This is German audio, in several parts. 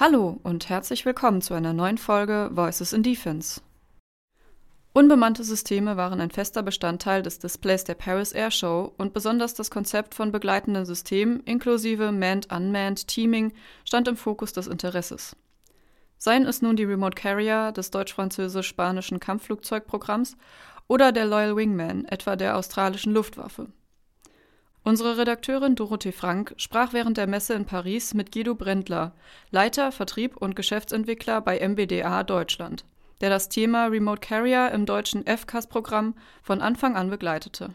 Hallo und herzlich willkommen zu einer neuen Folge Voices in Defense. Unbemannte Systeme waren ein fester Bestandteil des Displays der Paris Air Show und besonders das Konzept von begleitenden Systemen inklusive Manned-Unmanned Teaming stand im Fokus des Interesses. Seien es nun die Remote Carrier des deutsch-französisch-spanischen Kampfflugzeugprogramms oder der Loyal Wingman, etwa der australischen Luftwaffe. Unsere Redakteurin Dorothee Frank sprach während der Messe in Paris mit Guido Brendler, Leiter, Vertrieb und Geschäftsentwickler bei MBDA Deutschland, der das Thema Remote Carrier im deutschen FCAS-Programm von Anfang an begleitete.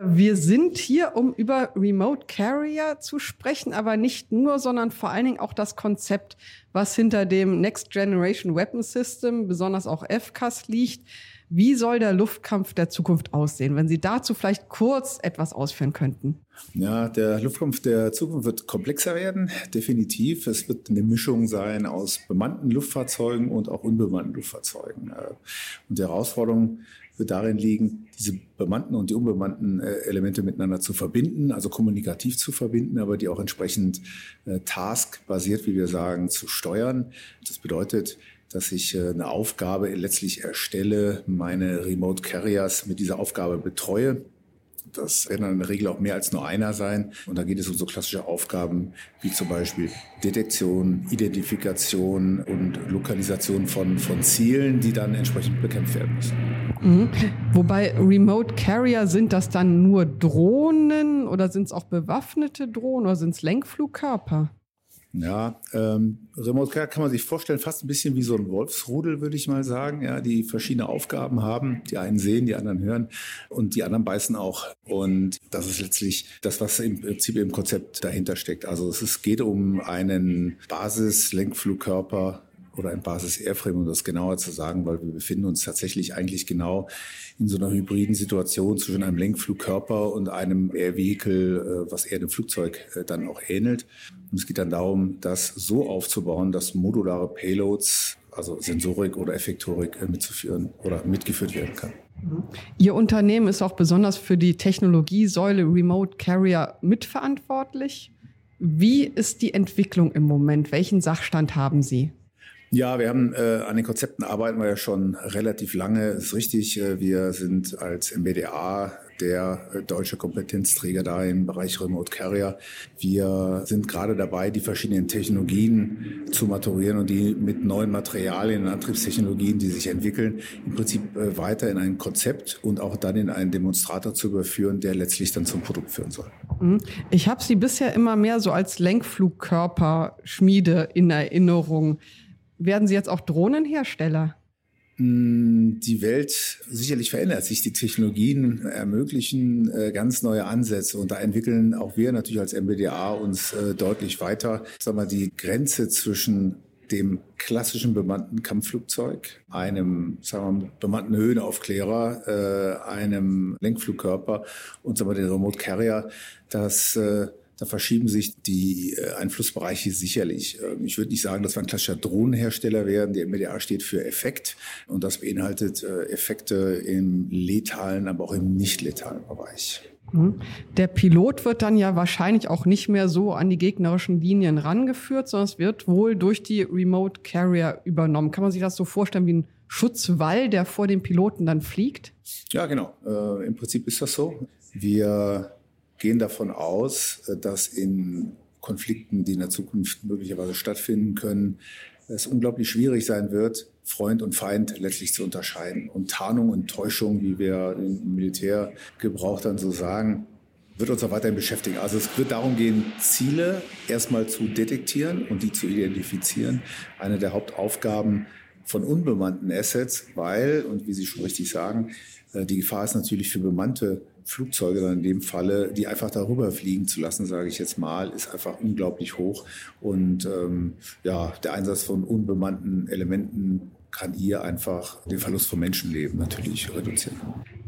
Wir sind hier, um über Remote Carrier zu sprechen, aber nicht nur, sondern vor allen Dingen auch das Konzept, was hinter dem Next Generation Weapon System, besonders auch FCAS liegt. Wie soll der Luftkampf der Zukunft aussehen? Wenn Sie dazu vielleicht kurz etwas ausführen könnten. Ja, der Luftkampf der Zukunft wird komplexer werden, definitiv. Es wird eine Mischung sein aus bemannten Luftfahrzeugen und auch unbemannten Luftfahrzeugen. Und die Herausforderung wird darin liegen, diese bemannten und die unbemannten äh, Elemente miteinander zu verbinden, also kommunikativ zu verbinden, aber die auch entsprechend äh, taskbasiert, wie wir sagen, zu steuern. Das bedeutet, dass ich äh, eine Aufgabe letztlich erstelle, meine Remote Carriers mit dieser Aufgabe betreue. Das werden dann in der Regel auch mehr als nur einer sein. Und da geht es um so klassische Aufgaben wie zum Beispiel Detektion, Identifikation und Lokalisation von, von Zielen, die dann entsprechend bekämpft werden müssen. Mhm. Wobei Remote Carrier sind das dann nur Drohnen oder sind es auch bewaffnete Drohnen oder sind es Lenkflugkörper? Ja, ähm, Remote Care kann man sich vorstellen, fast ein bisschen wie so ein Wolfsrudel, würde ich mal sagen, ja, die verschiedene Aufgaben haben. Die einen sehen, die anderen hören und die anderen beißen auch. Und das ist letztlich das, was im Prinzip im Konzept dahinter steckt. Also es geht um einen Basis-Lenkflugkörper, oder ein Basis-Airframe, um das genauer zu sagen, weil wir befinden uns tatsächlich eigentlich genau in so einer hybriden Situation zwischen einem Lenkflugkörper und einem Air Vehicle, äh, was eher dem Flugzeug äh, dann auch ähnelt. Und es geht dann darum, das so aufzubauen, dass modulare Payloads, also Sensorik oder Effektorik, äh, mitzuführen oder mitgeführt werden kann. Ihr Unternehmen ist auch besonders für die Technologiesäule Remote Carrier mitverantwortlich. Wie ist die Entwicklung im Moment? Welchen Sachstand haben Sie? Ja, wir haben äh, an den Konzepten arbeiten wir ja schon relativ lange. Ist richtig. Äh, wir sind als MBDA der äh, deutsche Kompetenzträger da im Bereich Remote Carrier. Wir sind gerade dabei, die verschiedenen Technologien zu maturieren und die mit neuen Materialien und Antriebstechnologien, die sich entwickeln, im Prinzip äh, weiter in ein Konzept und auch dann in einen Demonstrator zu überführen, der letztlich dann zum Produkt führen soll. Mhm. Ich habe Sie bisher immer mehr so als Lenkflugkörperschmiede in Erinnerung. Werden Sie jetzt auch Drohnenhersteller? Hm, die Welt sicherlich verändert sich. Die Technologien ermöglichen äh, ganz neue Ansätze und da entwickeln auch wir natürlich als MBDA uns äh, deutlich weiter. Sag mal, die Grenze zwischen dem klassischen bemannten Kampfflugzeug, einem sagen wir, bemannten Höhenaufklärer, äh, einem Lenkflugkörper und sagen wir, den Remote Carrier, das da verschieben sich die äh, Einflussbereiche sicherlich. Ähm, ich würde nicht sagen, dass wir ein klassischer Drohnenhersteller werden. Der MDA steht für Effekt und das beinhaltet äh, Effekte im letalen, aber auch im nicht letalen Bereich. Mhm. Der Pilot wird dann ja wahrscheinlich auch nicht mehr so an die gegnerischen Linien rangeführt, sondern es wird wohl durch die Remote Carrier übernommen. Kann man sich das so vorstellen wie ein Schutzwall, der vor dem Piloten dann fliegt? Ja, genau. Äh, Im Prinzip ist das so. Wir gehen davon aus, äh, dass in Konflikten, die in der Zukunft möglicherweise stattfinden können, es unglaublich schwierig sein wird, Freund und Feind letztlich zu unterscheiden. Und Tarnung und Täuschung, wie wir im Militärgebrauch dann so sagen, wird uns auch weiterhin beschäftigen. Also es wird darum gehen, Ziele erstmal zu detektieren und die zu identifizieren. Eine der Hauptaufgaben von unbemannten Assets, weil, und wie Sie schon richtig sagen, äh, die Gefahr ist natürlich für bemannte Flugzeuge dann in dem Falle, die einfach darüber fliegen zu lassen, sage ich jetzt mal, ist einfach unglaublich hoch. Und ähm, ja, der Einsatz von unbemannten Elementen kann hier einfach den Verlust von Menschenleben natürlich reduzieren.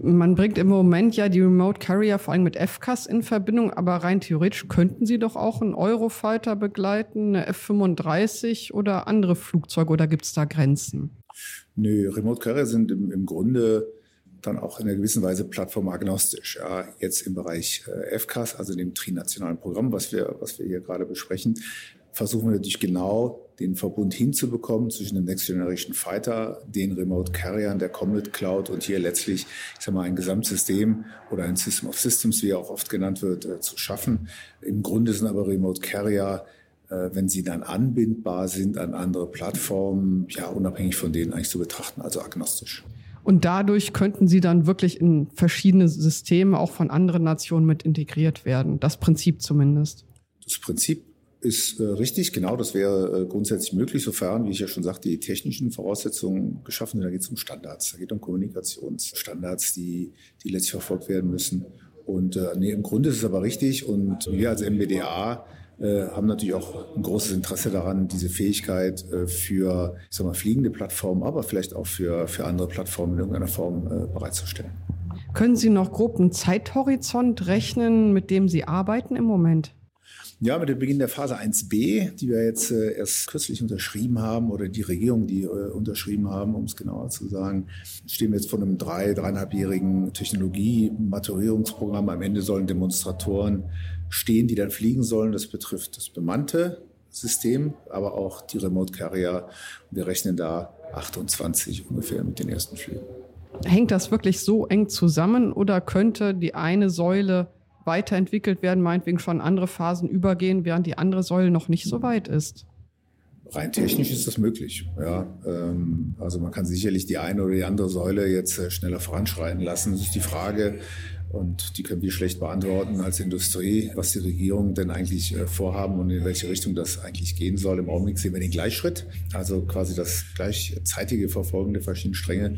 Man bringt im Moment ja die Remote Carrier vor allem mit FCAS in Verbindung, aber rein theoretisch könnten Sie doch auch einen Eurofighter begleiten, eine F-35 oder andere Flugzeuge oder gibt es da Grenzen? Nö, Remote Carrier sind im, im Grunde dann auch in einer gewissen Weise plattformagnostisch. Ja, jetzt im Bereich äh, FCAS, also dem trinationalen Programm, was wir, was wir hier gerade besprechen, versuchen wir natürlich genau den Verbund hinzubekommen zwischen dem Next Generation Fighter, den Remote Carriern der Comet Cloud und hier letztlich, ich sag mal, ein Gesamtsystem oder ein System of Systems, wie er auch oft genannt wird, äh, zu schaffen. Im Grunde sind aber Remote Carrier äh, wenn sie dann anbindbar sind an andere Plattformen, ja, unabhängig von denen eigentlich zu betrachten, also agnostisch. Und dadurch könnten sie dann wirklich in verschiedene Systeme auch von anderen Nationen mit integriert werden. Das Prinzip zumindest. Das Prinzip ist äh, richtig, genau, das wäre äh, grundsätzlich möglich, sofern, wie ich ja schon sagte, die technischen Voraussetzungen geschaffen sind. Da geht es um Standards, da geht es um Kommunikationsstandards, die, die letztlich verfolgt werden müssen. Und äh, nee, im Grunde ist es aber richtig und wir als MBDA äh, haben natürlich auch ein großes Interesse daran, diese Fähigkeit äh, für ich sag mal, fliegende Plattformen, aber vielleicht auch für, für andere Plattformen in irgendeiner Form äh, bereitzustellen. Können Sie noch grob einen Zeithorizont rechnen, mit dem Sie arbeiten im Moment? Ja, mit dem Beginn der Phase 1b, die wir jetzt äh, erst kürzlich unterschrieben haben, oder die Regierung, die äh, unterschrieben haben, um es genauer zu sagen, stehen wir jetzt vor einem drei, dreieinhalbjährigen Technologie-Maturierungsprogramm. Am Ende sollen Demonstratoren stehen, die dann fliegen sollen. Das betrifft das bemannte System, aber auch die Remote Carrier. Wir rechnen da 28 ungefähr mit den ersten Flügen. Hängt das wirklich so eng zusammen oder könnte die eine Säule weiterentwickelt werden, meinetwegen schon andere Phasen übergehen, während die andere Säule noch nicht so weit ist? Rein technisch ist das möglich. Ja, ähm, also man kann sicherlich die eine oder die andere Säule jetzt äh, schneller voranschreiten lassen. Das ist die Frage, und die können wir schlecht beantworten als Industrie, was die Regierung denn eigentlich äh, vorhaben und in welche Richtung das eigentlich gehen soll. Im Augenblick sehen wir den Gleichschritt, also quasi das gleichzeitige Verfolgen der verschiedenen Stränge.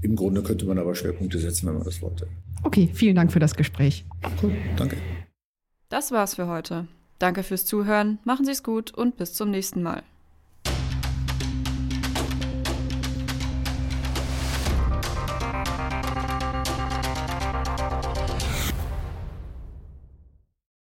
Im Grunde könnte man aber Schwerpunkte setzen, wenn man das wollte. Okay, vielen Dank für das Gespräch. Cool, danke. Das war's für heute. Danke fürs Zuhören, machen Sie es gut und bis zum nächsten Mal.